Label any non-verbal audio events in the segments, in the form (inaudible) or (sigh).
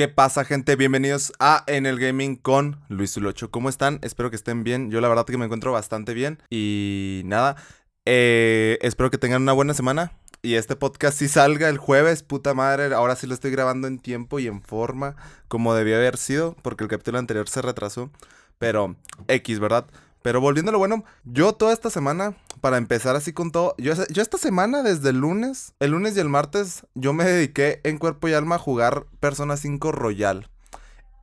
¿Qué pasa, gente? Bienvenidos a En el Gaming con Luis Zulocho. ¿Cómo están? Espero que estén bien. Yo la verdad que me encuentro bastante bien. Y nada, eh, espero que tengan una buena semana. Y este podcast sí salga el jueves, puta madre. Ahora sí lo estoy grabando en tiempo y en forma, como debía haber sido, porque el capítulo anterior se retrasó. Pero X, ¿verdad? Pero volviendo a lo bueno, yo toda esta semana, para empezar así con todo, yo, yo esta semana desde el lunes, el lunes y el martes, yo me dediqué en cuerpo y alma a jugar Persona 5 Royal.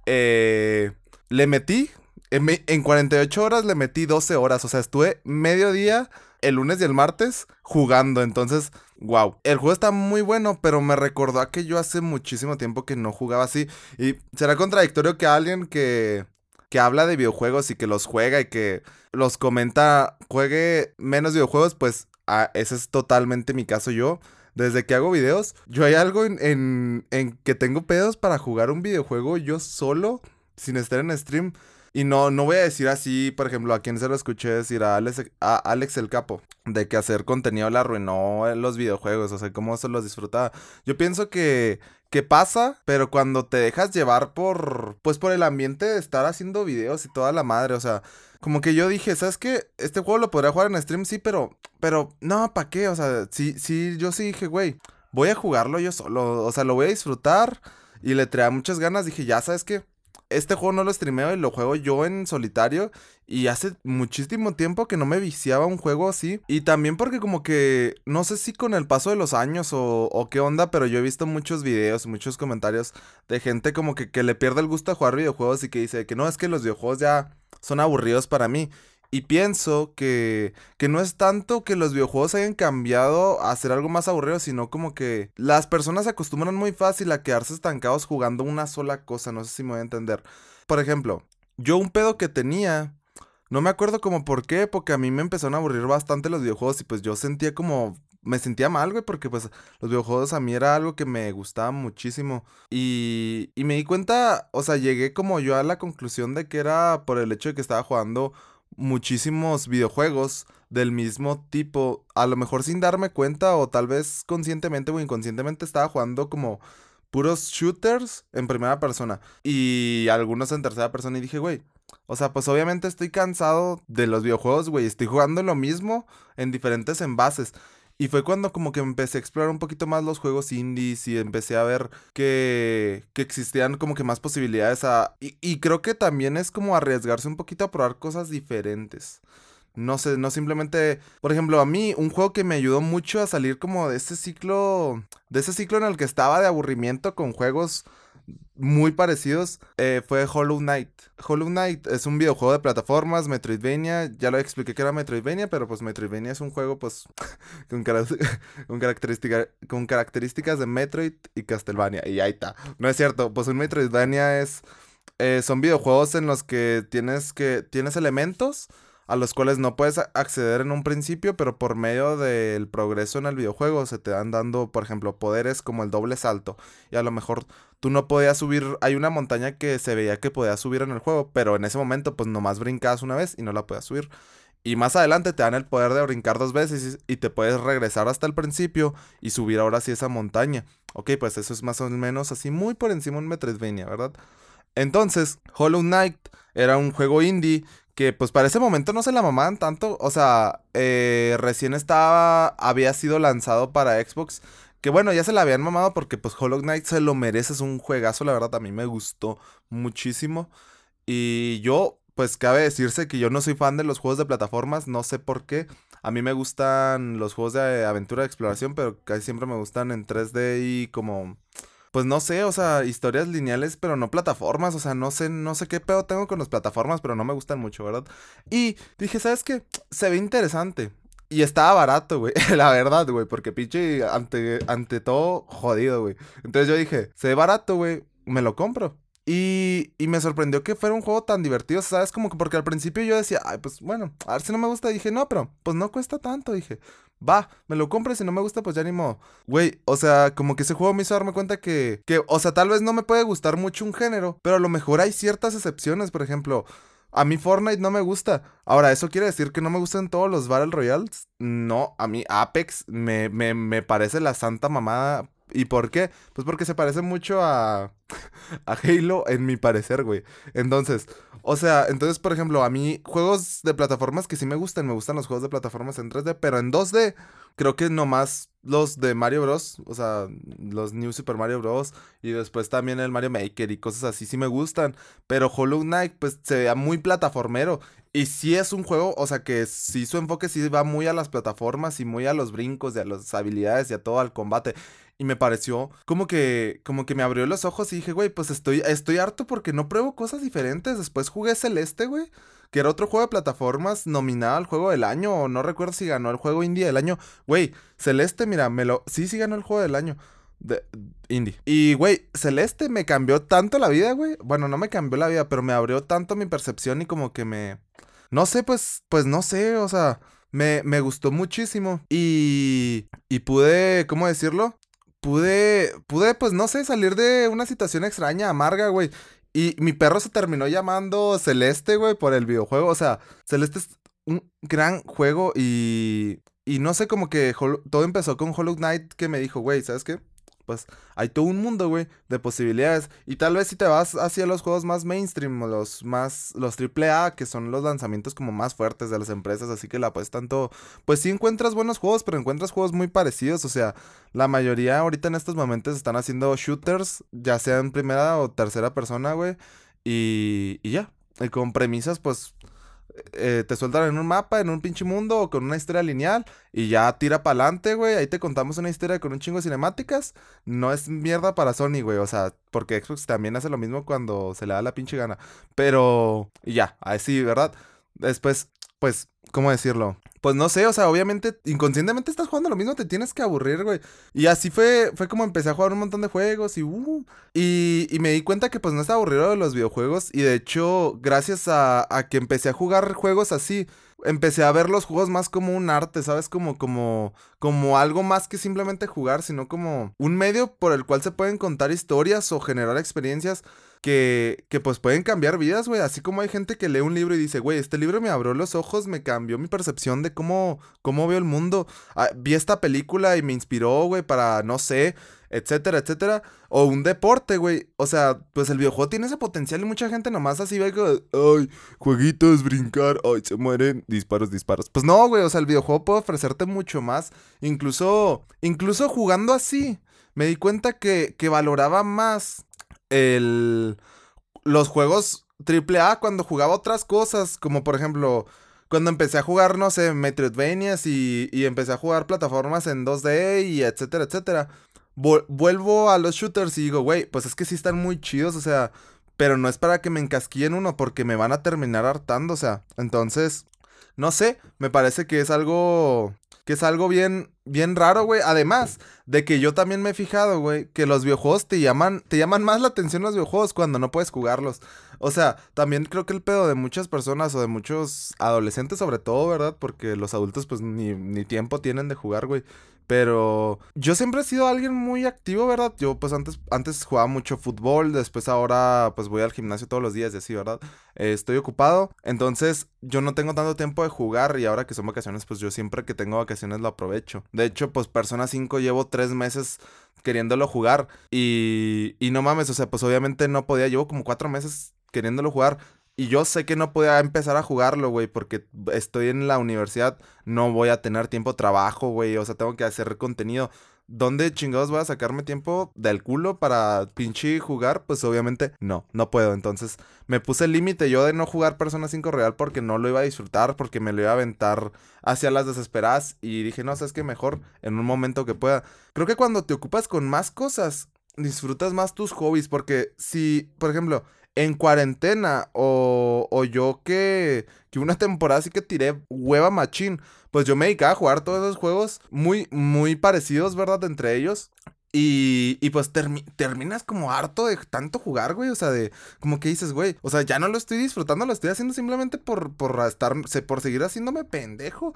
Eh, le metí, en, en 48 horas le metí 12 horas, o sea, estuve medio día el lunes y el martes jugando, entonces, wow. El juego está muy bueno, pero me recordó a que yo hace muchísimo tiempo que no jugaba así. Y será contradictorio que alguien que que habla de videojuegos y que los juega y que los comenta, juegue menos videojuegos, pues ah, ese es totalmente mi caso yo. Desde que hago videos, yo hay algo en, en, que tengo pedos para jugar un videojuego yo solo, sin estar en stream. Y no, no voy a decir así, por ejemplo, a quien se lo escuché decir a Alex, a Alex el Capo, de que hacer contenido le arruinó los videojuegos, o sea, cómo se los disfrutaba. Yo pienso que ¿Qué pasa, pero cuando te dejas llevar por, pues por el ambiente de estar haciendo videos y toda la madre, o sea, como que yo dije, ¿sabes qué? Este juego lo podría jugar en stream, sí, pero, pero, no, ¿para qué? O sea, sí, sí, yo sí dije, güey, voy a jugarlo yo solo, o sea, lo voy a disfrutar y le traía muchas ganas, dije, ya, ¿sabes qué? Este juego no lo streameo y lo juego yo en solitario. Y hace muchísimo tiempo que no me viciaba un juego así. Y también porque como que no sé si con el paso de los años o, qué onda, pero yo he visto muchos videos, muchos comentarios de gente como que, que le pierde el gusto a jugar videojuegos y que dice que no, es que los videojuegos ya son aburridos para mí. Y pienso que, que no es tanto que los videojuegos hayan cambiado a ser algo más aburrido, sino como que las personas se acostumbran muy fácil a quedarse estancados jugando una sola cosa, no sé si me voy a entender. Por ejemplo, yo un pedo que tenía, no me acuerdo como por qué, porque a mí me empezaron a aburrir bastante los videojuegos y pues yo sentía como me sentía mal, güey, porque pues los videojuegos a mí era algo que me gustaba muchísimo. Y, y me di cuenta, o sea, llegué como yo a la conclusión de que era por el hecho de que estaba jugando muchísimos videojuegos del mismo tipo, a lo mejor sin darme cuenta o tal vez conscientemente o inconscientemente estaba jugando como puros shooters en primera persona y algunos en tercera persona y dije, güey, o sea, pues obviamente estoy cansado de los videojuegos, güey, estoy jugando lo mismo en diferentes envases. Y fue cuando como que empecé a explorar un poquito más los juegos indies y empecé a ver que, que existían como que más posibilidades a... Y, y creo que también es como arriesgarse un poquito a probar cosas diferentes. No sé, no simplemente, por ejemplo, a mí un juego que me ayudó mucho a salir como de ese ciclo, de ese ciclo en el que estaba de aburrimiento con juegos muy parecidos eh, fue Hollow Knight. Hollow Knight es un videojuego de plataformas, Metroidvania. Ya lo expliqué que era Metroidvania, pero pues Metroidvania es un juego pues (laughs) con, (laughs) con, con características de Metroid y Castlevania. Y ahí está. No es cierto, pues un Metroidvania es... Eh, son videojuegos en los que tienes que... Tienes elementos a los cuales no puedes acceder en un principio, pero por medio del progreso en el videojuego se te dan dando, por ejemplo, poderes como el doble salto. Y a lo mejor tú no podías subir, hay una montaña que se veía que podías subir en el juego, pero en ese momento pues nomás brincabas una vez y no la podías subir. Y más adelante te dan el poder de brincar dos veces y, te puedes regresar hasta el principio y subir ahora sí esa montaña. Ok, pues eso es más o menos así muy por encima de un Metroidvania, ¿verdad? Entonces, Hollow Knight era un juego indie que pues para ese momento no se la mamaban tanto. O sea, eh, recién estaba, había sido lanzado para Xbox. Que bueno, ya se la habían mamado porque pues Hollow Knight se lo merece, es un juegazo, la verdad a mí me gustó muchísimo. Y yo, pues cabe decirse que yo no soy fan de los juegos de plataformas, no sé por qué. A mí me gustan los juegos de aventura de exploración, pero casi siempre me gustan en 3D y como pues no sé, o sea, historias lineales, pero no plataformas, o sea, no sé, no sé qué pedo tengo con las plataformas, pero no me gustan mucho, ¿verdad? Y dije, ¿sabes qué? Se ve interesante. Y estaba barato, güey. (laughs) La verdad, güey. Porque pinche ante, ante todo jodido, güey. Entonces yo dije, se ve barato, güey. Me lo compro. Y, y, me sorprendió que fuera un juego tan divertido, ¿sabes? Como que porque al principio yo decía, ay, pues bueno, a ver si no me gusta. dije, no, pero pues no cuesta tanto. dije, va, me lo compro si no me gusta, pues ya ni modo. Güey, o sea, como que ese juego me hizo darme cuenta que, que, o sea, tal vez no me puede gustar mucho un género, pero a lo mejor hay ciertas excepciones, por ejemplo. A mí Fortnite no me gusta. Ahora, ¿eso quiere decir que no me gustan todos los Battle Royales? No, a mí Apex me, me, me parece la santa mamada ¿Y por qué? Pues porque se parece mucho a, (laughs) a Halo, en mi parecer, güey. Entonces, o sea, entonces, por ejemplo, a mí, juegos de plataformas que sí me gustan, me gustan los juegos de plataformas en 3D, pero en 2D, creo que nomás los de Mario Bros. O sea, los New Super Mario Bros. Y después también el Mario Maker y cosas así sí me gustan. Pero Hollow Knight, pues se vea muy plataformero. Y sí es un juego, o sea que sí su enfoque sí va muy a las plataformas y muy a los brincos y a las habilidades y a todo al combate. Y me pareció como que, como que me abrió los ojos y dije, güey, pues estoy, estoy harto porque no pruebo cosas diferentes. Después jugué Celeste, güey que era otro juego de plataformas nominado al juego del año, o no recuerdo si ganó el juego indie del año. Güey, Celeste, mira, me lo. Sí, sí ganó el juego del año. De indie. Y, güey, Celeste me cambió tanto la vida, güey. Bueno, no me cambió la vida, pero me abrió tanto mi percepción y como que me. No sé, pues, pues no sé, o sea, me, me gustó muchísimo. Y. Y pude, ¿cómo decirlo? Pude, pude, pues no sé, salir de una situación extraña, amarga, güey. Y mi perro se terminó llamando Celeste, güey, por el videojuego. O sea, Celeste es un gran juego y. Y no sé, como que todo empezó con Hollow Knight que me dijo, güey, ¿sabes qué? Pues hay todo un mundo, güey, de posibilidades. Y tal vez si te vas hacia los juegos más mainstream, los más, los AAA, que son los lanzamientos como más fuertes de las empresas, así que la pues tanto, pues sí encuentras buenos juegos, pero encuentras juegos muy parecidos, o sea, la mayoría ahorita en estos momentos están haciendo shooters, ya sea en primera o tercera persona, güey, y, y ya, y con premisas, pues eh, te sueltan en un mapa, en un pinche mundo o con una historia lineal y ya tira para adelante, güey. Ahí te contamos una historia con un chingo de cinemáticas. No es mierda para Sony, güey. O sea, porque Xbox también hace lo mismo cuando se le da la pinche gana. Pero, y ya, así, ¿verdad? Después, pues, ¿cómo decirlo? Pues no sé, o sea, obviamente inconscientemente estás jugando lo mismo, te tienes que aburrir, güey. Y así fue, fue como empecé a jugar un montón de juegos y, uh, y, y me di cuenta que pues no estaba aburrido de los videojuegos. Y de hecho, gracias a, a que empecé a jugar juegos así, empecé a ver los juegos más como un arte, ¿sabes? Como, como, como algo más que simplemente jugar, sino como un medio por el cual se pueden contar historias o generar experiencias que, pues pueden cambiar vidas, güey. Así como hay gente que lee un libro y dice, güey, este libro me abrió los ojos, me cambió mi percepción de cómo, cómo veo el mundo. Ah, vi esta película y me inspiró, güey, para, no sé, etcétera, etcétera. O un deporte, güey. O sea, pues el videojuego tiene ese potencial y mucha gente nomás así ve que, ay, jueguitos, brincar, ay, se mueren, disparos, disparos. Pues no, güey, o sea, el videojuego puede ofrecerte mucho más. Incluso, incluso jugando así, me di cuenta que, que valoraba más el, los juegos AAA cuando jugaba otras cosas, como por ejemplo, cuando empecé a jugar, no sé, Metroidvanias y, y empecé a jugar plataformas en 2D y etcétera, etcétera. vuelvo a los shooters y digo, güey, pues es que sí están muy chidos, o sea, pero no es para que me encasquillen uno porque me van a terminar hartando, o sea, entonces, no sé, me parece que es algo que es algo bien, bien raro, güey. Además de que yo también me he fijado, güey, que los videojuegos te llaman, te llaman más la atención los videojuegos cuando no puedes jugarlos. O sea, también creo que el pedo de muchas personas o de muchos adolescentes sobre todo, ¿verdad? Porque los adultos pues ni, ni tiempo tienen de jugar, güey. Pero yo siempre he sido alguien muy activo, ¿verdad? Yo pues antes, antes jugaba mucho fútbol, después ahora pues voy al gimnasio todos los días y así, ¿verdad? Eh, estoy ocupado, entonces yo no tengo tanto tiempo de jugar y ahora que son vacaciones pues yo siempre que tengo vacaciones lo aprovecho. De hecho pues Persona 5 llevo tres meses queriéndolo jugar y, y no mames, o sea pues obviamente no podía, llevo como cuatro meses queriéndolo jugar y yo sé que no podía empezar a jugarlo, güey, porque estoy en la universidad, no voy a tener tiempo de trabajo, güey, o sea, tengo que hacer contenido. ¿Dónde chingados voy a sacarme tiempo del culo para pinche jugar? Pues obviamente no, no puedo. Entonces me puse el límite yo de no jugar Persona 5 Real porque no lo iba a disfrutar, porque me lo iba a aventar hacia las desesperadas. Y dije, no, sabes que mejor en un momento que pueda. Creo que cuando te ocupas con más cosas, disfrutas más tus hobbies. Porque si, por ejemplo, en cuarentena o, o yo que, que una temporada así que tiré hueva machín, pues yo me dedicaba a jugar todos esos juegos muy, muy parecidos, ¿verdad? Entre ellos. Y, y pues terminas como harto de tanto jugar, güey. O sea, de como que dices, güey. O sea, ya no lo estoy disfrutando, lo estoy haciendo simplemente por, por estar, por seguir haciéndome pendejo.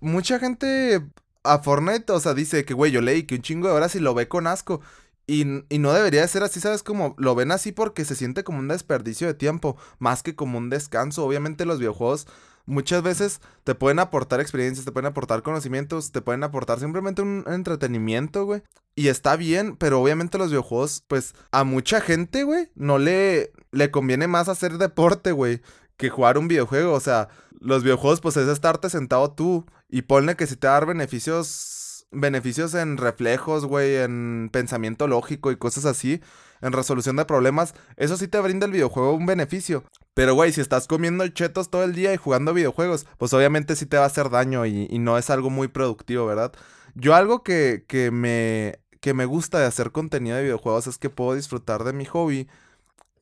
Mucha gente a Fortnite, o sea, dice que, güey, yo leí que un chingo de horas y lo ve con asco. Y, no debería de ser así, ¿sabes? Como lo ven así porque se siente como un desperdicio de tiempo, más que como un descanso. Obviamente los videojuegos muchas veces te pueden aportar experiencias, te pueden aportar conocimientos, te pueden aportar simplemente un entretenimiento, güey. Y está bien, pero obviamente los videojuegos, pues a mucha gente, güey, no le, le conviene más hacer deporte, güey, que jugar un videojuego. O sea, los videojuegos, pues es estarte sentado tú y ponle que si te da beneficios, beneficios en reflejos, güey, en pensamiento lógico y cosas así, en resolución de problemas, eso sí te brinda el videojuego un beneficio. Pero, güey, si estás comiendo chetos todo el día y jugando videojuegos, pues obviamente sí te va a hacer daño y, no es algo muy productivo, ¿verdad? Yo algo que, que me que me gusta de hacer contenido de videojuegos es que puedo disfrutar de mi hobby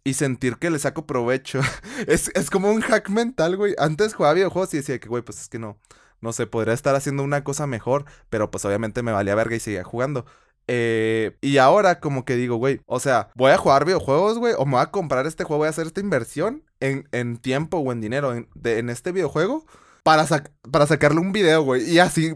y sentir que le saco provecho. (laughs) es, como un hack mental, güey. Antes jugaba videojuegos y decía que, güey, pues es que no, no sé, podría estar haciendo una cosa mejor, pero pues obviamente me valía verga y seguía jugando. Eh, y ahora como que digo, güey, o sea, voy a jugar videojuegos, güey, o me voy a comprar este juego, voy a hacer esta inversión en, en tiempo o en dinero en, en este videojuego para, para sacarle un video, güey. Y así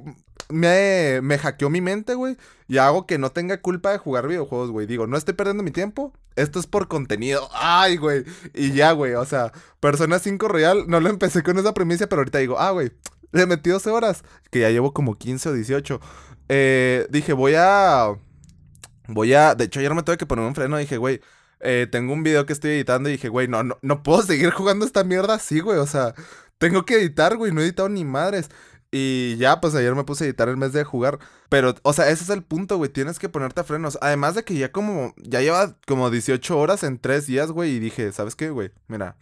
me, me hackeó mi mente, güey. Y hago que no tenga culpa de jugar videojuegos, güey. Digo, no estoy perdiendo mi tiempo. Esto es por contenido. Ay, güey. Y ya, güey. O sea, Persona 5 Royal, no lo empecé con esa premisa, pero ahorita digo, ah, güey. Le metí 12 horas. Que ya llevo como 15 o 18. Eh, dije, voy a. Voy a. De hecho, ayer me tuve que poner un freno. Dije, güey. Eh, tengo un video que estoy editando y dije, güey, no, no, no puedo seguir jugando esta mierda así, güey. O sea, tengo que editar, güey. No he editado ni madres. Y ya, pues ayer me puse a editar el mes de jugar. Pero, o sea, ese es el punto, güey. Tienes que ponerte a frenos. Además de que ya como, ya lleva como 18 horas en 3 días, güey. Y dije, ¿sabes qué, güey? Mira,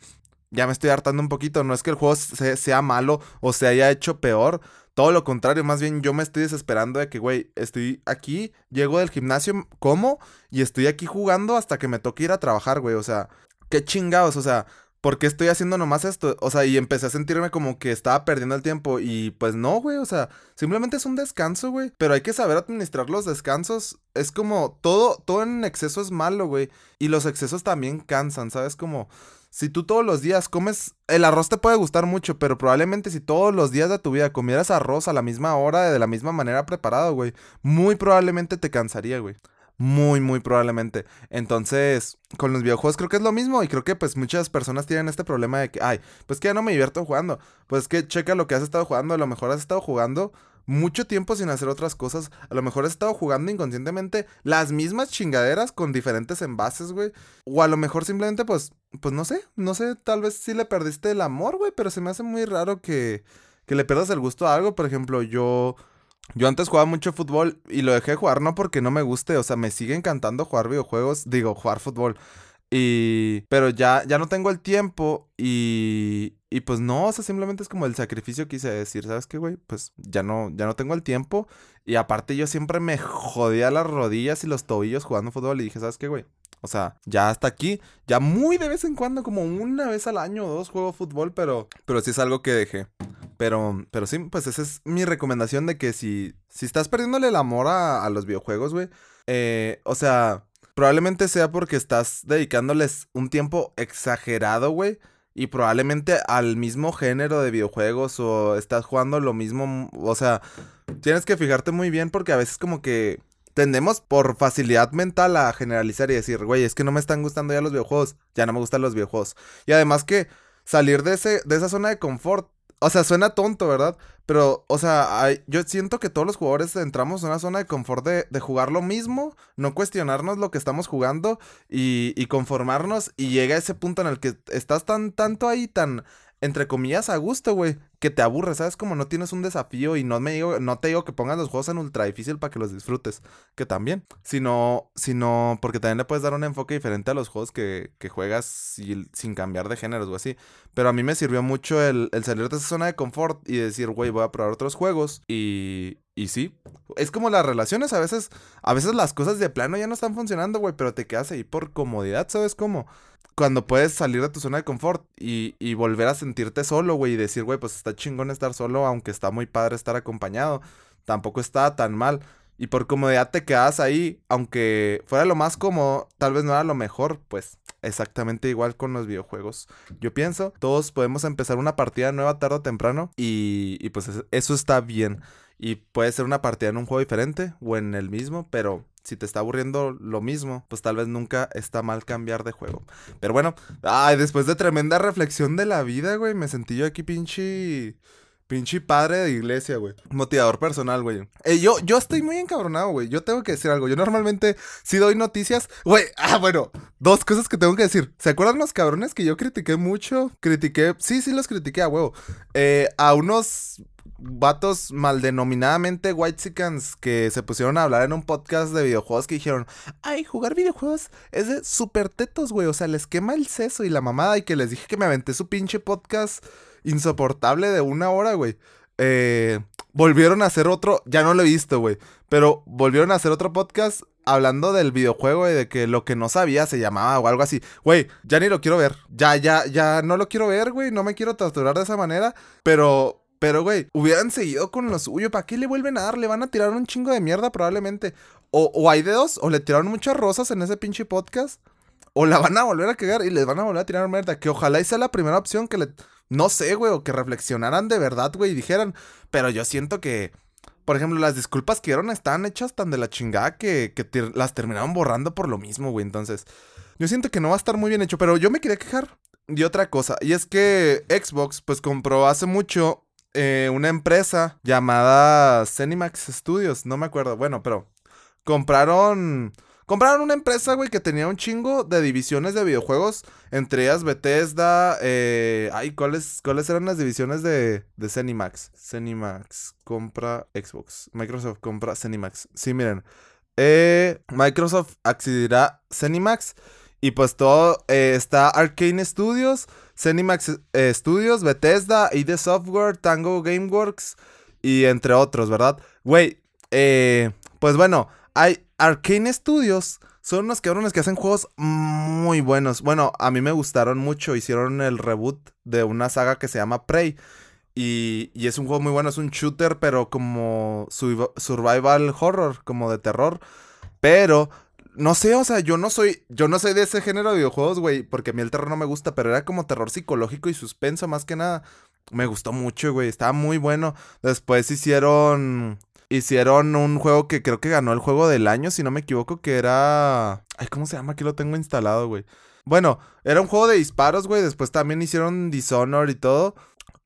ya me estoy hartando un poquito. No es que el juego sea malo o se haya hecho peor. Todo lo contrario, más bien yo me estoy desesperando de que, güey, estoy aquí, llego del gimnasio, como, y estoy aquí jugando hasta que me toque ir a trabajar, güey. O sea, qué chingados, o sea, ¿por qué estoy haciendo nomás esto? O sea, y empecé a sentirme como que estaba perdiendo el tiempo. Y pues no, güey, o sea, simplemente es un descanso, güey. Pero hay que saber administrar los descansos. Es como todo, todo en exceso es malo, güey. Y los excesos también cansan, ¿sabes? Como si tú todos los días comes, el arroz te puede gustar mucho, pero probablemente si todos los días de tu vida comieras arroz a la misma hora, de la misma manera preparado, güey, muy probablemente te cansaría, güey. Muy, muy probablemente. Entonces, con los videojuegos creo que es lo mismo. Y creo que pues muchas personas tienen este problema de que, ay, pues que ya no me divierto jugando. Pues que checa lo que has estado jugando. A lo mejor has estado jugando mucho tiempo sin hacer otras cosas. A lo mejor has estado jugando inconscientemente las mismas chingaderas con diferentes envases, güey. O a lo mejor simplemente, pues, pues no sé, no sé, tal vez sí le perdiste el amor, güey. Pero se me hace muy raro que, que le pierdas el gusto a algo. Por ejemplo, yo yo antes jugaba mucho fútbol y lo dejé de jugar no porque no me guste, o sea, me sigue encantando jugar videojuegos, digo, jugar fútbol. Y pero ya ya no tengo el tiempo y y pues no, o sea, simplemente es como el sacrificio que decir, ¿sabes qué, güey? Pues ya no ya no tengo el tiempo y aparte yo siempre me jodía las rodillas y los tobillos jugando fútbol y dije, ¿sabes qué, güey? O sea, ya hasta aquí, ya muy de vez en cuando, como una vez al año o dos juego fútbol, pero pero sí es algo que dejé. Pero, pero sí, pues esa es mi recomendación de que si, si estás perdiéndole el amor a, los videojuegos, güey, eh, o sea, probablemente sea porque estás dedicándoles un tiempo exagerado, güey. Y probablemente al mismo género de videojuegos o estás jugando lo mismo, o sea, tienes que fijarte muy bien porque a veces como que tendemos por facilidad mental a generalizar y decir, güey, es que no me están gustando ya los videojuegos, ya no me gustan los videojuegos. Y además que salir de, ese, de esa zona de confort o sea, suena tonto, ¿verdad? Pero, o sea, yo siento que todos los jugadores entramos en una zona de confort de, de jugar lo mismo, no cuestionarnos lo que estamos jugando y, y, conformarnos. Y llega ese punto en el que estás tan tanto ahí, tan entre comillas, a gusto, güey. Que te aburre, ¿sabes? Como no tienes un desafío y no, me digo, no te digo que pongas los juegos en ultra difícil para que los disfrutes. Que también. Sino, sino porque también le puedes dar un enfoque diferente a los juegos que, que juegas sin cambiar de géneros o así. Pero a mí me sirvió mucho el, el salir de esa zona de confort y decir, güey, voy a probar otros juegos. Y, y sí, es como las relaciones, a veces, a veces las cosas de plano ya no están funcionando, güey, pero te quedas ahí por comodidad, ¿sabes cómo? cuando puedes salir de tu zona de confort y, y volver a sentirte solo, güey, y decir, güey, pues está chingón estar solo, aunque está muy padre estar acompañado, tampoco está tan mal. Y por comodidad te quedas ahí, aunque fuera lo más cómodo, tal vez no era lo mejor, pues exactamente igual con los videojuegos. Yo pienso, todos podemos empezar una partida nueva tarde o temprano y, y pues eso está bien. Y puede ser una partida en un juego diferente o en el mismo, pero Si te está aburriendo lo mismo, pues tal vez nunca está mal cambiar de juego. Pero bueno, ay, después de tremenda reflexión de la vida, güey, me sentí yo aquí pinche Pinche padre de iglesia, güey. Motivador personal, güey. Eh, yo, yo estoy muy encabronado, güey. Yo tengo que decir algo. Yo normalmente si doy noticias. Güey, (laughs) ah, bueno. Dos cosas que tengo que decir. ¿Se acuerdan los cabrones que yo critiqué mucho? Critiqué. Sí, sí, los critiqué a huevo. Eh, a unos vatos mal denominadamente whitesicans que se pusieron a hablar en un podcast de videojuegos que dijeron, ay, jugar videojuegos es de super tetos, güey, o sea, les quema el seso y la mamada y que les dije que me aventé su pinche podcast insoportable de una hora, güey. Eh, volvieron a hacer otro, ya no lo he visto, güey, pero volvieron a hacer otro podcast hablando del videojuego y de que lo que no sabía se llamaba o algo así. Güey, ya ni lo quiero ver. Ya, ya, ya no lo quiero ver, güey. No me quiero torturar de esa manera. Pero, pero, güey, hubieran seguido con lo suyo. ¿Para qué le vuelven a dar? Le van a tirar un chingo de mierda probablemente. O, o hay de dos, o le tiraron muchas rosas en ese pinche podcast. O la van a volver a cagar y les van a volver a tirar mierda. Que ojalá y sea la primera opción que le no sé, güey, o que reflexionaran de verdad, güey, y dijeran, pero yo siento que, por ejemplo, las disculpas que dieron están hechas tan de la chingada que, que las terminaron borrando por lo mismo, güey, entonces, yo siento que no va a estar muy bien hecho, pero yo me quería quejar de otra cosa, y es que Xbox, pues compró hace mucho eh, una empresa llamada Cinemax Studios, no me acuerdo, bueno, pero compraron Compraron una empresa, güey, que tenía un chingo de divisiones de videojuegos. Entre ellas Bethesda. Eh, ay, ¿cuáles, ¿cuáles eran las divisiones de, de Cenimax? Cenimax compra Xbox. Microsoft compra Cenimax. Sí, miren. Eh, Microsoft accederá Cenimax. Y pues todo eh, está Arcane Studios, Cenimax eh, Studios, Bethesda, ID Software, Tango Gameworks y entre otros, ¿verdad? Güey, eh, pues bueno, hay Arcane Studios. Son unos cabrones que hacen juegos muy buenos. Bueno, a mí me gustaron mucho. Hicieron el reboot de una saga que se llama Prey. Y, y, es un juego muy bueno, es un shooter, pero como survival horror, como de terror. Pero, no sé, o sea, yo no soy, yo no soy de ese género de videojuegos, güey, porque a mí el terror no me gusta, pero era como terror psicológico y suspenso más que nada. Me gustó mucho, güey, estaba muy bueno. Después hicieron hicieron un juego que creo que ganó el juego del año, si no me equivoco, que era... Ay, ¿cómo se llama? Aquí lo tengo instalado, güey. Bueno, era un juego de disparos, güey. Después también hicieron Dishonor y todo.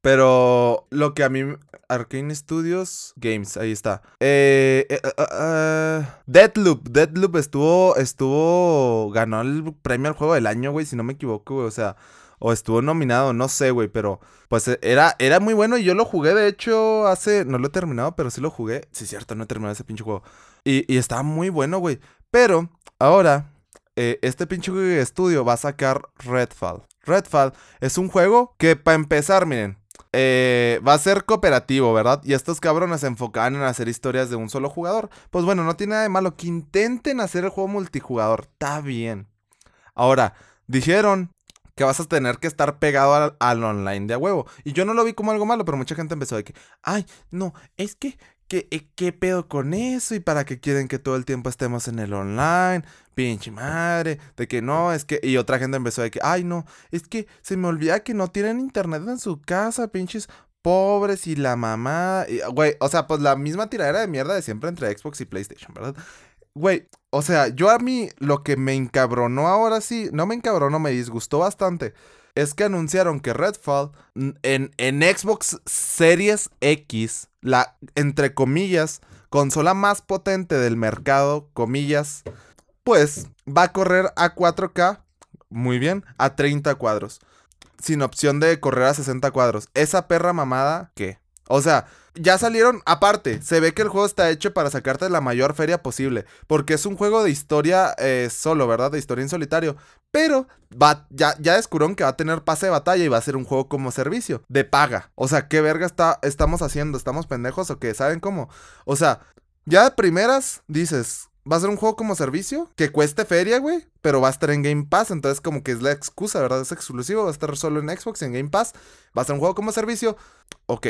Pero lo que a mí... Arcane Studios Games, ahí está. Eh, eh, eh, eh, Deadloop. Deadloop estuvo... Estuvo... Ganó el premio al juego del año, güey, si no me equivoco, güey. O sea o estuvo nominado, no sé, güey, pero pues e, era, era muy bueno y yo lo jugué, de hecho, hace, no lo he terminado, pero sí lo jugué. Sí, cierto, no he terminado ese pinche juego. Y, y estaba muy bueno, güey. Pero ahora, eh, este pinche estudio va a sacar Redfall. Redfall es un juego que, para empezar, miren, eh, va a ser cooperativo, ¿verdad? Y estos cabrones se enfocan en hacer historias de un solo jugador. Pues bueno, no tiene nada de malo que intenten hacer el juego multijugador. Está bien. Ahora, dijeron que vas a tener que estar pegado al, online de a huevo. Y yo no lo vi como algo malo, pero mucha gente empezó de que, ay, no, es que, que, eh, ¿qué pedo con eso? ¿Y para qué quieren que todo el tiempo estemos en el online? Pinche madre, de que no, es que, y otra gente empezó de que, ay, no, es que se me olvida que no tienen internet en su casa, pinches pobres y la mamá, güey, o sea, pues la misma tiradera de mierda de siempre entre Xbox y PlayStation, ¿verdad? Güey, o sea, yo a mí lo que me encabronó ahora sí, no me encabronó, me disgustó bastante, es que anunciaron que Redfall en, Xbox Series X, la, entre comillas, consola más potente del mercado, comillas, pues va a correr a 4K, muy bien, a 30 cuadros, sin opción de correr a 60 cuadros. Esa perra mamada, ¿qué? O sea, ya salieron, aparte, se ve que el juego está hecho para sacarte la mayor feria posible, porque es un juego de historia eh, solo, ¿verdad? De historia en solitario, pero va, ya, ya descubrieron que va a tener pase de batalla y va a ser un juego como servicio, de paga. O sea, ¿qué verga está, estamos haciendo? ¿Estamos pendejos o qué? ¿Saben cómo? O sea, ya de primeras dices, va a ser un juego como servicio que cueste feria, güey, pero va a estar en Game Pass, entonces como que es la excusa, ¿verdad? Es exclusivo, va a estar solo en Xbox, en Game Pass, va a ser un juego como servicio, ok,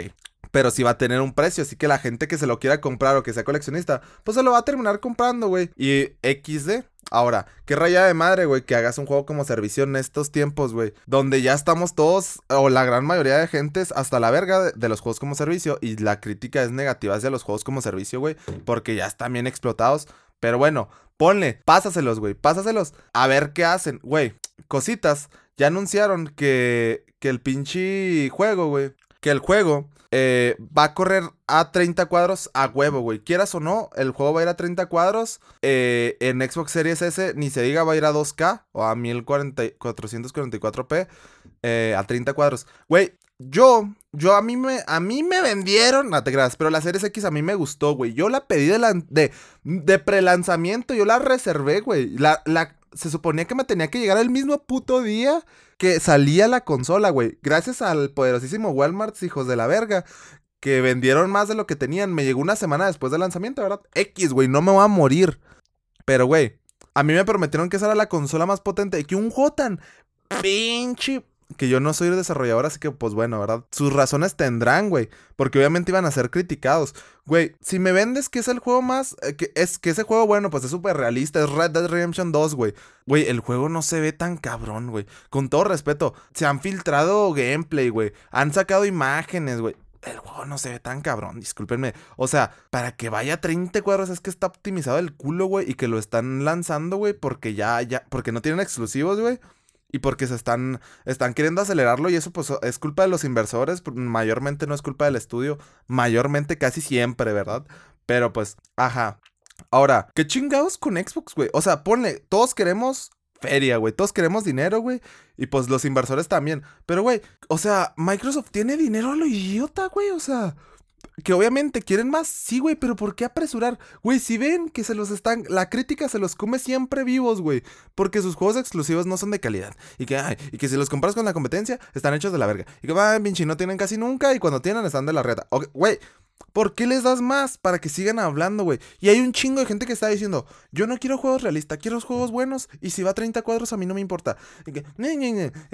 pero sí va a tener un precio, así que la gente que se lo quiera comprar o que sea coleccionista, pues se lo va a terminar comprando, güey. Y XD, Ahora, qué raya de madre, güey, que hagas un juego como servicio en estos tiempos, güey. Donde ya estamos todos, o la gran mayoría de gentes, hasta la verga de, los juegos como servicio. Y la crítica es negativa hacia los juegos como servicio, güey. Porque ya están bien explotados. Pero bueno, ponle, pásaselos, güey, pásaselos. A ver qué hacen, güey. Cositas. Ya anunciaron que, que el pinche juego, güey. Que el juego eh, va a correr a 30 cuadros a huevo, güey. Quieras o no, el juego va a ir a 30 cuadros. Eh, en Xbox Series S, ni se diga, va a ir a 2K o a 1444p eh, a 30 cuadros. Güey, yo, yo a mí me, a mí me vendieron, no te creas, pero la Series X a mí me gustó, güey. Yo la pedí de, de, de prelanzamiento, yo la reservé, güey. La, la, se suponía que me tenía que llegar el mismo puto día que salía la consola, güey. Gracias al poderosísimo Walmart, hijos de la verga, que vendieron más de lo que tenían. Me llegó una semana después del lanzamiento, ¿verdad? X, güey, no me voy a morir. Pero, güey, a mí me prometieron que esa era la consola más potente y que un juego tan pinche que yo no soy desarrollador, así que pues bueno, ¿verdad? Sus razones tendrán, güey, porque obviamente iban a ser criticados. Güey, si me vendes que es el juego más, eh, es que ese juego, bueno, pues es súper realista, es Red Dead Redemption 2, güey. Güey, el juego no se ve tan cabrón, güey. Con todo respeto, se han filtrado gameplay, güey. Han sacado imágenes, güey el juego no se ve tan cabrón, discúlpenme. O sea, para que vaya a 30 cuadros es que está optimizado el culo, güey, y que lo están lanzando, güey, porque ya, ya, porque no tienen exclusivos, güey y porque se están, están queriendo acelerarlo y eso pues es culpa de los inversores, mayormente no es culpa del estudio, mayormente casi siempre, ¿verdad? Pero pues, ajá. Ahora, ¿qué chingados con Xbox, güey? O sea, ponle, todos queremos feria, güey, todos queremos dinero, güey, y pues los inversores también. Pero, güey, o sea, Microsoft tiene dinero a lo idiota, güey, o sea que obviamente quieren más, sí, güey, pero ¿por qué apresurar? Güey, si ven que se los están, la crítica se los come siempre vivos, güey, porque sus juegos exclusivos no son de calidad y que, ay, y que si los compras con la competencia están hechos de la verga y que, va, pinche, no tienen casi nunca y cuando tienen están de la reta. Güey, ¿Por qué les das más? Para que sigan hablando, güey. Y hay un chingo de gente que está diciendo, yo no quiero juegos realistas, quiero juegos buenos. Y si va a 30 cuadros, a mí no me importa. Y que,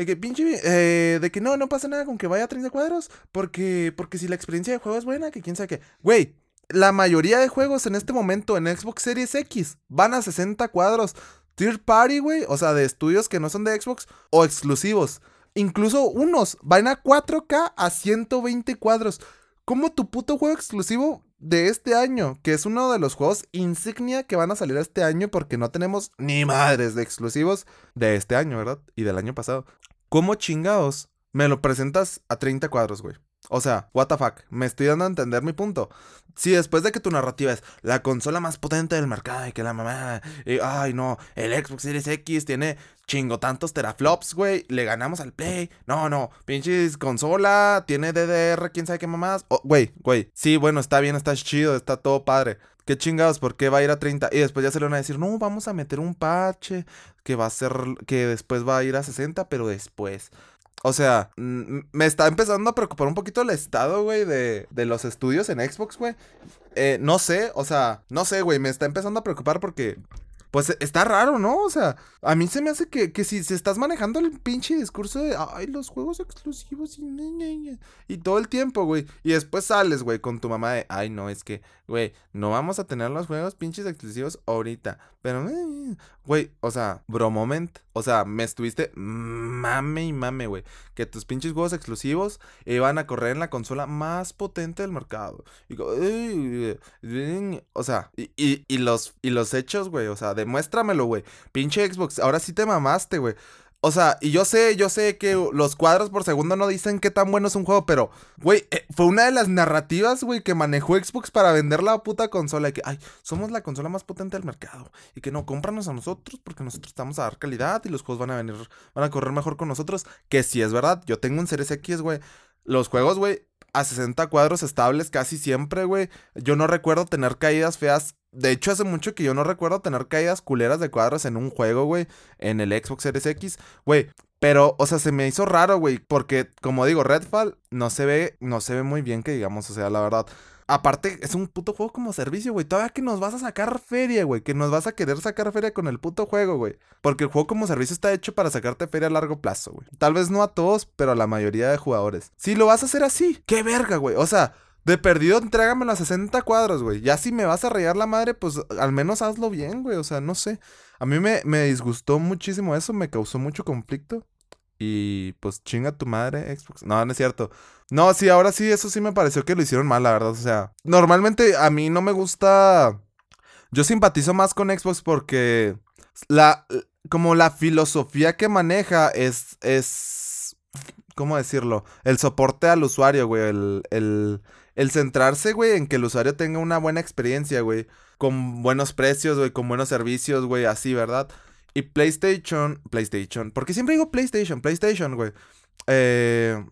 que pinche, eh, de que no, no pasa nada con que vaya a 30 cuadros. Porque, porque si la experiencia de juego es buena, que quién sabe qué. Güey, la mayoría de juegos en este momento en Xbox Series X van a 60 cuadros. Third party, güey. O sea, de estudios que no son de Xbox o exclusivos. Incluso unos van a 4K a 120 cuadros. ¿Cómo tu puto juego exclusivo de este año, que es uno de los juegos insignia que van a salir este año porque no tenemos ni madres de exclusivos de este año, ¿verdad? Y del año pasado. ¿Cómo chingados me lo presentas a 30 cuadros, güey? O sea, what the fuck, me estoy dando a entender mi punto. Si después de que tu narrativa es la consola más potente del mercado y que la mamá, y, ay no, el Xbox Series X tiene chingo tantos teraflops, güey, le ganamos al Play. No, no, pinches consola, tiene DDR, quién sabe qué mamás. Güey, güey, sí, bueno, está bien, está chido, está todo padre. Qué chingados, ¿por qué va a ir a 30? Y después ya se le van a decir, no, vamos a meter un parche que va a ser, que después va a ir a 60, pero después. O sea, me está empezando a preocupar un poquito el estado, güey, de, de los estudios en Xbox, güey. Eh, no sé, o sea, no sé, güey, me está empezando a preocupar porque pues está raro, ¿no? O sea, a mí se me hace que, que si se estás manejando el pinche discurso de, ay, los juegos exclusivos y, y todo el tiempo, güey. Y después sales, güey, con tu mamá de, ay, no, es que, güey, no vamos a tener los juegos pinches exclusivos ahorita. Pero, eh, güey, o sea, bro moment. O sea, me estuviste mame y mame, güey. Que tus pinches juegos exclusivos iban a correr en la consola más potente del mercado. Y, o sea, y, y, los, y los hechos, güey, o sea, demuéstramelo, güey. Pinche Xbox, ahora sí te mamaste, güey. O sea, y yo sé, yo sé que los cuadros por segundo no dicen qué tan bueno es un juego, pero, güey, eh, fue una de las narrativas, güey, que manejó Xbox para vender la puta consola. Y que, ay, somos la consola más potente del mercado. Y que no, cómpranos a nosotros porque nosotros estamos a dar calidad y los juegos van a venir, van a correr mejor con nosotros. Que sí es verdad, yo tengo un Series X, güey. Los juegos, güey, a 60 cuadros estables casi siempre, güey. Yo no recuerdo tener caídas feas de hecho, hace mucho que yo no recuerdo tener caídas culeras de cuadros en un juego, güey. En el Xbox Series X. Güey, pero, o sea, se me hizo raro, güey. Porque, como digo, Redfall no se ve, no se ve muy bien que digamos, o sea, la verdad. Aparte, es un puto juego como servicio, güey. Todavía que nos vas a sacar feria, güey. Que nos vas a querer sacar feria con el puto juego, güey. Porque el juego como servicio está hecho para sacarte feria a largo plazo, güey. Tal vez no a todos, pero a la mayoría de jugadores. Si lo vas a hacer así, qué verga, güey. O sea, de perdido, entrégamelo a 60 cuadros, güey. Ya si me vas a rayar la madre, pues al menos hazlo bien, güey. O sea, no sé. A mí me, me disgustó muchísimo eso, me causó mucho conflicto. Y pues chinga tu madre, Xbox. No, no es cierto. No, sí, ahora sí, eso sí me pareció que lo hicieron mal, la verdad. O sea, normalmente a mí no me gusta Yo simpatizo más con Xbox porque la, como la filosofía que maneja es, es, ¿cómo decirlo? El soporte al usuario, güey, el, el, centrarse, güey, en que el usuario tenga una buena experiencia, güey, con buenos precios, güey, con buenos servicios, güey, así, ¿verdad? Y PlayStation, PlayStation, porque siempre digo PlayStation, PlayStation, güey. Eh,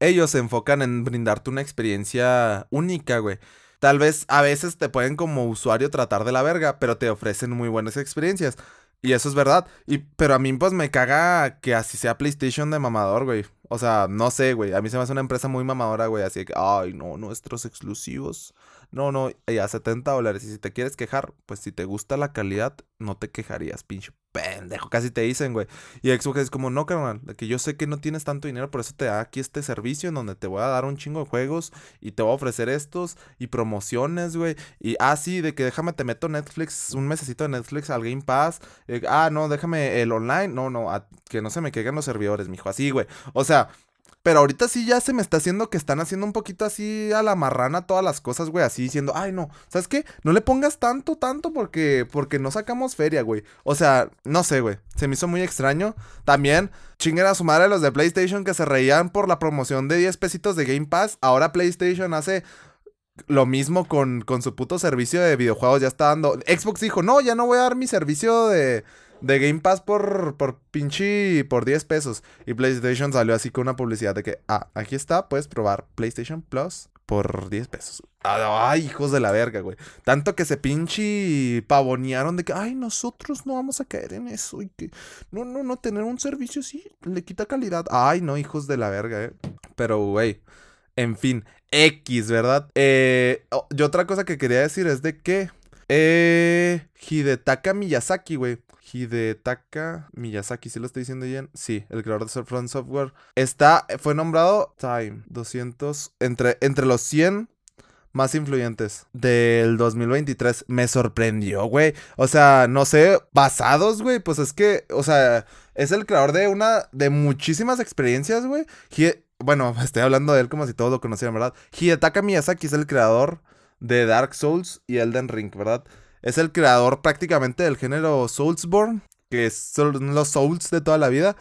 ellos se enfocan en brindarte una experiencia única, güey. Tal vez a veces te pueden como usuario tratar de la verga, pero te ofrecen muy buenas experiencias. Y eso es verdad. Y, pero a mí pues me caga que así sea PlayStation de mamador, güey. O sea, no sé, güey. A mí se me hace una empresa muy mamadora, güey. Así que, ay, no, nuestros exclusivos. No, no, ya 70 dólares. Y si te quieres quejar, pues si te gusta la calidad, no te quejarías, pinche pendejo. Casi te dicen, güey. Y Xbox es como, no, carnal, que yo sé que no tienes tanto dinero, por eso te da aquí este servicio en donde te voy a dar un chingo de juegos y te voy a ofrecer estos y promociones, güey. Y, ah, sí, de que déjame te meto Netflix, un mesecito de Netflix al Game Pass. Eh, ah, no, déjame el online. No, no, que no se me caigan los servidores, mijo. Así, güey. O sea, pero ahorita sí ya se me está haciendo que están haciendo un poquito así a la marrana todas las cosas, güey. Así diciendo, ay, no, ¿sabes qué? No le pongas tanto, tanto porque, porque no sacamos feria, güey. O sea, no sé, güey. Se me hizo muy extraño. También, chinguen a su madre los de PlayStation que se reían por la promoción de 10 pesitos de Game Pass. Ahora PlayStation hace lo mismo con, con su puto servicio de videojuegos. Ya está dando. Xbox dijo, no, ya no voy a dar mi servicio de de Game Pass por, por pinche por 10 pesos. Y PlayStation salió así con una publicidad de que, ah, aquí está, puedes probar PlayStation Plus por 10 pesos. Ay, hijos de la verga, güey. Tanto que se pinche pavonearon de que, ay, nosotros no vamos a caer en eso. Y que, no, no, no, tener un servicio así le quita calidad. Ay, no, hijos de la verga, eh. Pero, güey, en fin, X, ¿verdad? Eh, y otra cosa que quería decir es de que, eh, Hidetaka Miyazaki, güey Hidetaka Miyazaki, ¿sí lo estoy diciendo bien? Sí, el creador de Front Software. Está, fue nombrado Time 200, entre, entre los 100 más influyentes del 2023. Me sorprendió, güey. O sea, no sé, basados, güey. Pues es que, o sea, es el creador de una, de muchísimas experiencias, güey. Bueno, (laughs) estoy hablando de él como si todos lo conocieran, ¿verdad? Hidetaka Miyazaki es el creador de Dark Souls y Elden Ring, ¿verdad? Es el creador prácticamente del género Soulsborne, que son los Souls de toda la vida.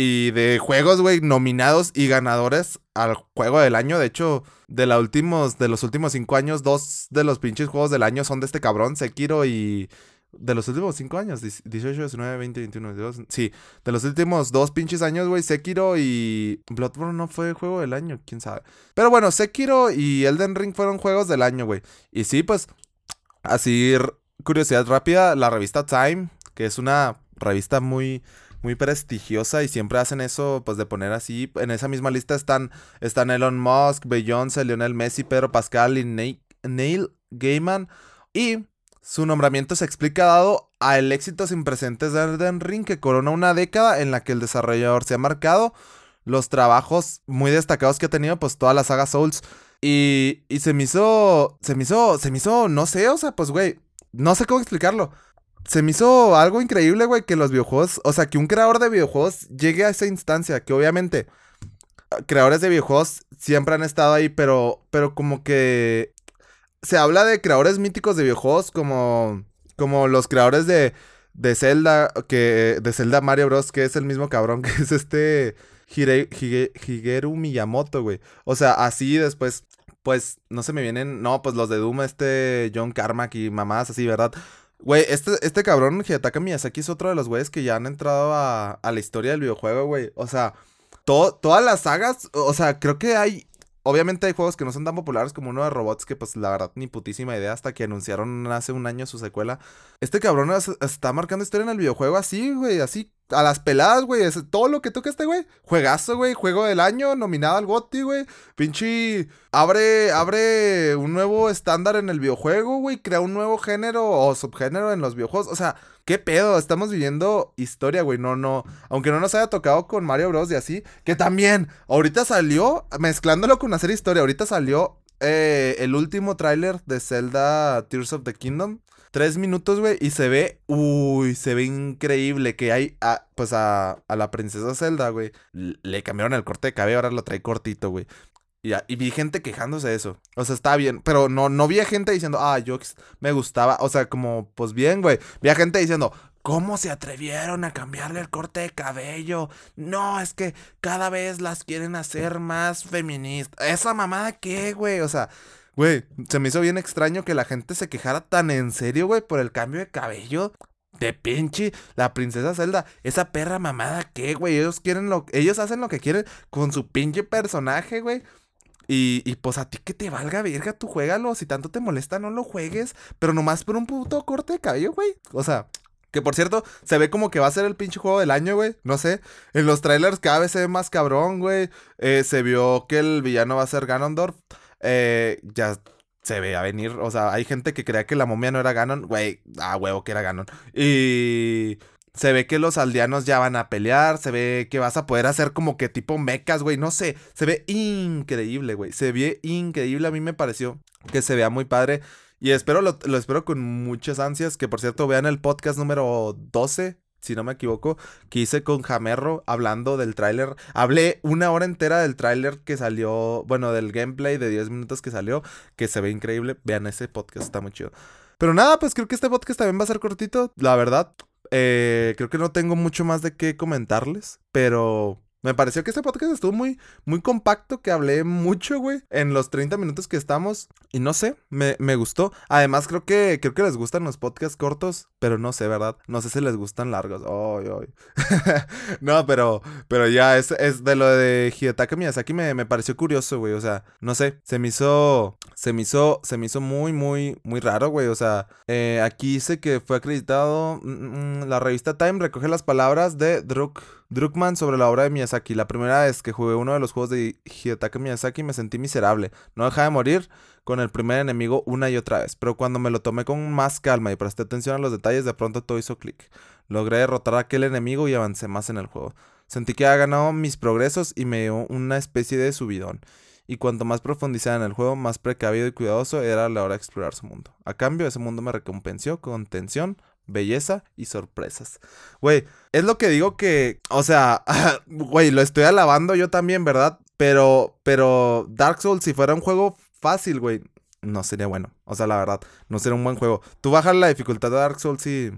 Y de juegos, güey, nominados y ganadores al juego del año. De hecho, de, últimos, de los últimos cinco años, dos de los pinches juegos del año son de este cabrón, Sekiro y... De los últimos cinco años, 18, 19, 20, 21, 22. Sí, de los últimos dos pinches años, güey, Sekiro y Bloodborne no fue juego del año, quién sabe. Pero bueno, Sekiro y Elden Ring fueron juegos del año, güey. Y sí, pues, así curiosidad rápida, la revista Time, que es una revista muy muy prestigiosa y siempre hacen eso, pues de poner así. En esa misma lista están, están Elon Musk, Beyoncé, Lionel Messi, Pedro Pascal y Neil Gaiman. Y su nombramiento se explica dado al éxito sin precedentes de Elden Ring, que corona una década en la que el desarrollador se ha marcado los trabajos muy destacados que ha tenido, pues toda la saga Souls. Y, y se me hizo, se me hizo, se me hizo, no sé, o sea, pues güey, no sé cómo explicarlo. Se me hizo algo increíble, güey, que los videojuegos, o sea, que un creador de videojuegos llegue a esa instancia, que obviamente creadores de videojuegos siempre han estado ahí, pero, pero como que se habla de creadores míticos de videojuegos como, como los creadores de, de Zelda, que, de Zelda Mario Bros, que es el mismo cabrón (laughs) que es este Higeru Miyamoto, güey. O sea, así después pues no se me vienen, no, pues los de Doom, este John Carmack y mamás así, ¿verdad? Güey, este, este cabrón Hidetaka Miyazaki es otro de los güeyes que ya han entrado a, a la historia del videojuego, güey. O sea, todas las sagas, o sea, creo que hay Obviamente hay juegos que no son tan populares como uno de robots que pues la verdad ni putísima idea hasta que anunciaron hace un año su secuela. Este cabrón está marcando historia en el videojuego así, güey, así a las peladas, güey. Es todo lo que toca este, güey. Juegazo, güey. Juego del año, nominado al GOTY, güey. Pinche. Abre, abre un nuevo estándar en el videojuego, güey. Crea un nuevo género o subgénero en los videojuegos. O sea, ¿qué pedo? Estamos viviendo historia, güey. No, no. Aunque no nos haya tocado con Mario Bros. y así. Que también, ahorita salió, mezclándolo con hacer historia, ahorita salió eh, el último tráiler de Zelda Tears of the Kingdom. Tres minutos, güey, y se ve, uy, se ve increíble que hay, pues a, a la princesa Zelda, güey, le cambiaron el corte de cabello, ahora lo trae cortito, güey. Y, y, vi gente quejándose de eso. O sea, está bien. Pero no, no vi gente diciendo, ah, yo me gustaba. O sea, como, pues bien, güey. Vi a gente diciendo, ¿cómo se atrevieron a cambiarle el corte de cabello? No, es que cada vez las quieren hacer más feministas. ¿Esa mamada qué, güey? O sea, güey, se me hizo bien extraño que la gente se quejara tan en serio, güey, por el cambio de cabello. De pinche, la princesa Zelda, esa perra mamada, ¿qué, güey? Ellos quieren lo, ellos hacen lo que quieren con su pinche personaje, güey. Y, y pues a ti que te valga verga, tú juégalo. Si tanto te molesta, no lo juegues. Pero nomás por un puto corte de cabello, güey. O sea, que por cierto, se ve como que va a ser el pinche juego del año, güey. No sé. En los trailers cada vez se ve más cabrón, güey. Eh, se vio que el villano va a ser Ganondorf. Eh, ya se ve a venir. O sea, hay gente que creía que la momia no era Ganon. Güey, ah, huevo que era Ganon. Y se ve que los aldeanos ya van a pelear. Se ve que vas a poder hacer como que tipo mechas, güey. No sé. Se ve increíble, güey. Se ve increíble. A mí me pareció que se vea muy padre. Y espero, lo, espero con muchas ansias. Que por cierto, vean el podcast número 12 si no me equivoco, que hice con Jamerro hablando del tráiler. Hablé una hora entera del tráiler que salió, bueno, del gameplay de 10 minutos que salió, que se ve increíble. Vean ese podcast, está muy chido. Pero nada, pues creo que este podcast también va a ser cortito, la verdad. Eh, creo que no tengo mucho más de qué comentarles, pero me pareció que este podcast estuvo muy, muy compacto, que hablé mucho, güey, en los 30 minutos que estamos. Y no sé, me, me, gustó. Además, creo que, creo que les gustan los podcasts cortos, pero no sé, ¿verdad? No sé si les gustan largos. (laughs) No, pero, pero ya, es, es de lo de Hidetaka Miyazaki me, me pareció curioso, güey. O sea, no sé, se me hizo, se me hizo, se me hizo muy, muy, muy raro, güey. O sea, eh, aquí dice que fue acreditado, mm, mm, la revista Time recoge las palabras de Druk Druckmann sobre la obra de Miyazaki. La primera vez que jugué uno de los juegos de Hidetaka Miyazaki me sentí miserable. No dejaba de morir con el primer enemigo una y otra vez. Pero cuando me lo tomé con más calma y presté atención a los detalles, de pronto todo hizo clic. Logré derrotar a aquel enemigo y avancé más en el juego. Sentí que había ganado mis progresos y me dio una especie de subidón. Y cuanto más profundizaba en el juego, más precavido y cuidadoso era la hora de explorar su mundo. A cambio, ese mundo me recompensó con tensión, belleza y sorpresas. Güey, es lo que digo que, o sea, (laughs) güey, lo estoy alabando yo también, ¿verdad? Pero, pero Dark Souls, si fuera un juego fácil, güey, no sería bueno. O sea, la verdad, no sería un buen juego. Tú bajas la dificultad de Dark Souls y...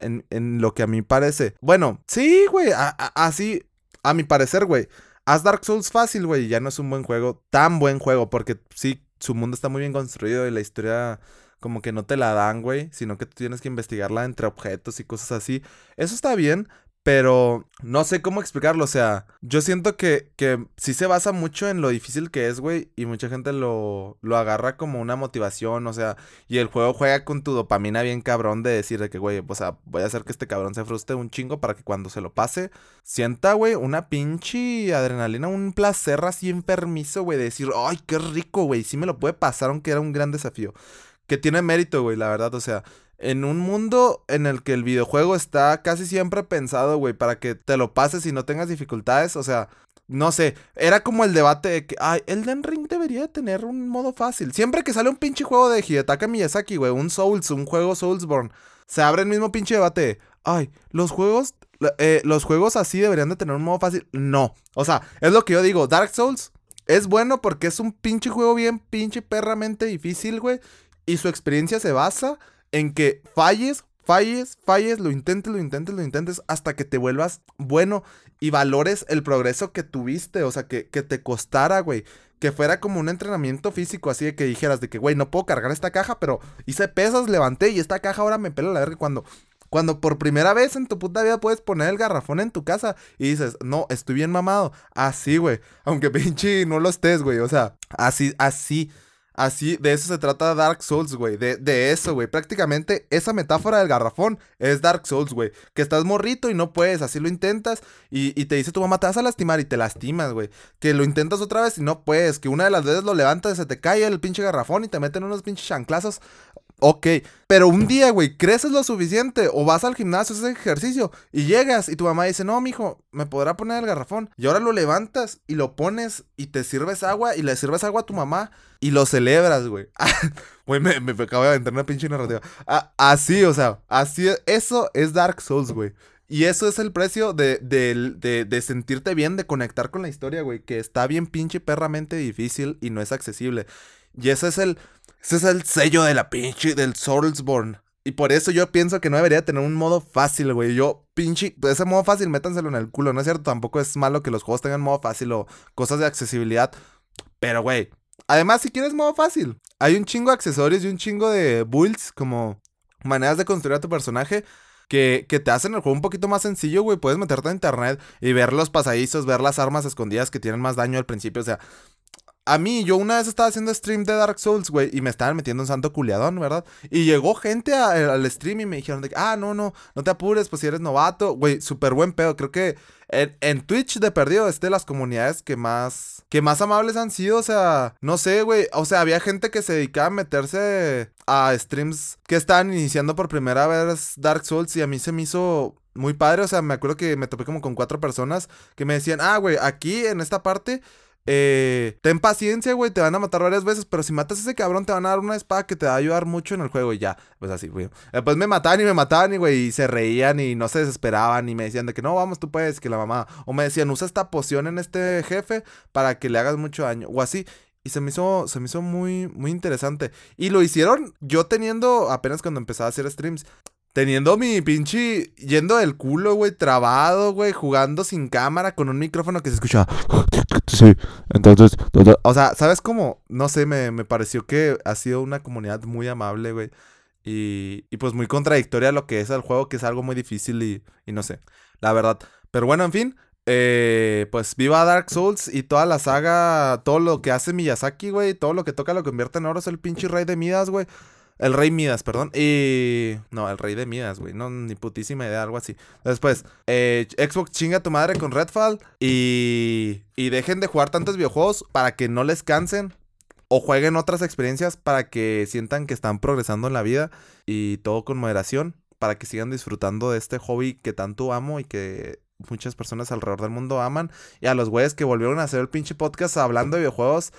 En, en lo que a mí parece. Bueno, sí, güey, así, a mi parecer, güey. Haz Dark Souls fácil, güey, ya no es un buen juego, tan buen juego, porque sí, su mundo está muy bien construido y la historia como que no te la dan, güey, sino que tú tienes que investigarla entre objetos y cosas así. Eso está bien, pero no sé cómo explicarlo, o sea, yo siento que, que sí se basa mucho en lo difícil que es, güey, y mucha gente lo, lo agarra como una motivación, o sea, y el juego juega con tu dopamina bien cabrón de decir de que, güey, o sea, voy a hacer que este cabrón se frustre un chingo para que cuando se lo pase, sienta, güey, una pinche adrenalina, un placer así enfermizo, güey, de decir, ay, qué rico, güey, sí me lo puede pasar aunque era un gran desafío que tiene mérito, güey, la verdad, o sea, en un mundo en el que el videojuego está casi siempre pensado, güey, para que te lo pases y no tengas dificultades, o sea, no sé, era como el debate de que, ay, Elden Ring debería tener un modo fácil. Siempre que sale un pinche juego de Hidetaka Miyazaki, güey, un Souls, un juego Soulsborne, se abre el mismo pinche debate. Ay, los juegos, eh, los juegos así deberían de tener un modo fácil. No, o sea, es lo que yo digo, Dark Souls es bueno porque es un pinche juego bien pinche perramente difícil, güey. Y su experiencia se basa en que falles, falles, falles, lo intentes, lo intentes, lo intentes, hasta que te vuelvas bueno y valores el progreso que tuviste, o sea, que, que te costara, güey. Que fuera como un entrenamiento físico, así de que dijeras de que, güey, no puedo cargar esta caja, pero hice pesas, levanté y esta caja ahora me pela la verga cuando... Cuando por primera vez en tu puta vida puedes poner el garrafón en tu casa y dices, no, estoy bien mamado. Así, güey. Aunque (laughs) pinche no lo estés, güey. O sea, así, así. Así, de eso se trata Dark Souls, güey. De, de, eso, güey. Prácticamente esa metáfora del garrafón es Dark Souls, güey. Que estás morrito y no puedes, así lo intentas. Y, y, te dice tu mamá, te vas a lastimar y te lastimas, güey. Que lo intentas otra vez y no puedes. Que una de las veces lo levantas y se te cae el pinche garrafón y te meten unos pinches chanclazos. Ok, pero un día, güey, creces lo suficiente o vas al gimnasio, haces ejercicio y llegas y tu mamá dice, no, mijo, me podrá poner el garrafón. Y ahora lo levantas y lo pones y te sirves agua y le sirves agua a tu mamá y lo celebras, güey. (laughs) Güey, me, me, acabo de aventar una pinche narrativa. así, o sea, así, eso es Dark Souls, güey. Y eso es el precio de, de, de, sentirte bien, de conectar con la historia, güey. Que está bien pinche perramente difícil y no es accesible. Y ese es el. Ese es el sello de la pinche del Soulsborne. Y por eso yo pienso que no debería tener un modo fácil, güey. Yo, pinche, ese modo fácil, métanselo en el culo. No es cierto, tampoco es malo que los juegos tengan modo fácil o cosas de accesibilidad. Pero, güey, además, si quieres modo fácil, hay un chingo de accesorios y un chingo de builds, como maneras de construir a tu personaje. Que, que, te hacen el juego un poquito más sencillo, güey. Puedes meterte a internet y ver los pasadizos, ver las armas escondidas que tienen más daño al principio. O sea, a mí, yo una vez estaba haciendo stream de Dark Souls, güey, y me estaban metiendo un santo culiadón, ¿verdad? Y llegó gente al stream y me dijeron de ah, no, no, no te apures, pues si eres novato, güey, súper buen pedo. Creo que en, Twitch de perdido es de las comunidades que más, que más amables han sido, o sea, no sé, güey, o sea, había gente que se dedicaba a meterse a streams que estaban iniciando por primera vez Dark Souls y a mí se me hizo muy padre, o sea, me acuerdo que me topé como con cuatro personas que me decían, ah, güey, aquí en esta parte eh, ten paciencia, güey, te van a matar varias veces, pero si matas a ese cabrón te van a dar una espada que te va a ayudar mucho en el juego y ya. Pues así, güey. Después me mataban y me mataban y, güey, y se reían y no se desesperaban y me decían de que no, vamos, tú puedes, que la mamá. O me decían, usa esta poción en este jefe para que le hagas mucho daño. O así. Y se me hizo, se me hizo muy, muy interesante. Y lo hicieron yo teniendo, apenas cuando empezaba a hacer streams, Teniendo mi pinche yendo del culo, güey, trabado, güey, jugando sin cámara con un micrófono que se escucha. Sí, entonces, o sea, ¿sabes cómo? No sé, me, me pareció que ha sido una comunidad muy amable, güey. Y, y, pues muy contradictoria a lo que es el juego, que es algo muy difícil y, y no sé, la verdad. Pero bueno, en fin, eh, pues viva Dark Souls y toda la saga, todo lo que hace Miyazaki, güey, todo lo que toca lo convierte en oro, es el pinche rey de Midas, güey. El rey Midas, perdón. Y. No, el rey de Midas, güey. No, ni putísima idea, algo así. Después, eh, Xbox chinga tu madre con Redfall. Y. Y dejen de jugar tantos videojuegos para que no les cansen. O jueguen otras experiencias para que sientan que están progresando en la vida. Y todo con moderación. Para que sigan disfrutando de este hobby que tanto amo y que muchas personas alrededor del mundo aman. Y a los güeyes que volvieron a hacer el pinche podcast hablando de videojuegos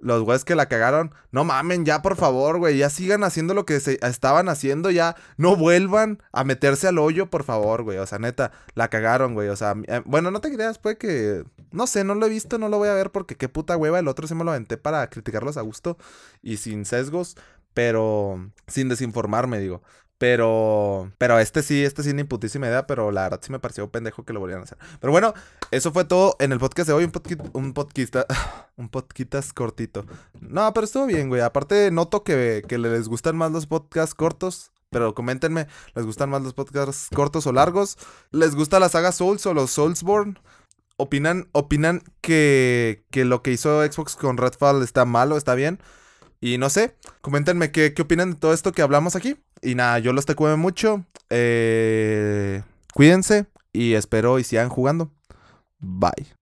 los güeyes que la cagaron, no mamen, ya por favor, güey, ya sigan haciendo lo que se estaban haciendo, ya no vuelvan a meterse al hoyo, por favor, güey. O sea, neta, la cagaron, güey. O sea, eh, bueno, no te creas, puede que, no sé, no lo he visto, no lo voy a ver porque qué puta hueva, el otro se me lo aventé para criticarlos a gusto y sin sesgos, pero sin desinformarme, digo. Pero, pero este sí, este sí, ni putísima idea, pero la verdad sí me pareció pendejo que lo volvieran a hacer. Pero bueno, eso fue todo en el podcast de hoy. Un podcast, un podcast, (sighs) un cortito. No, pero estuvo bien, güey. Aparte, noto que, que les gustan más los podcasts cortos. Pero coméntenme, ¿les gustan más los podcasts cortos o largos? ¿Les gusta la saga Souls o los Soulsborne? ¿Opinan, opinan que, que lo que hizo Xbox con Redfall está malo, está bien? Y no sé, coméntenme qué, qué opinan de todo esto que hablamos aquí. Y nada, yo los te cueve mucho. Eh, cuídense y espero y sigan jugando. Bye.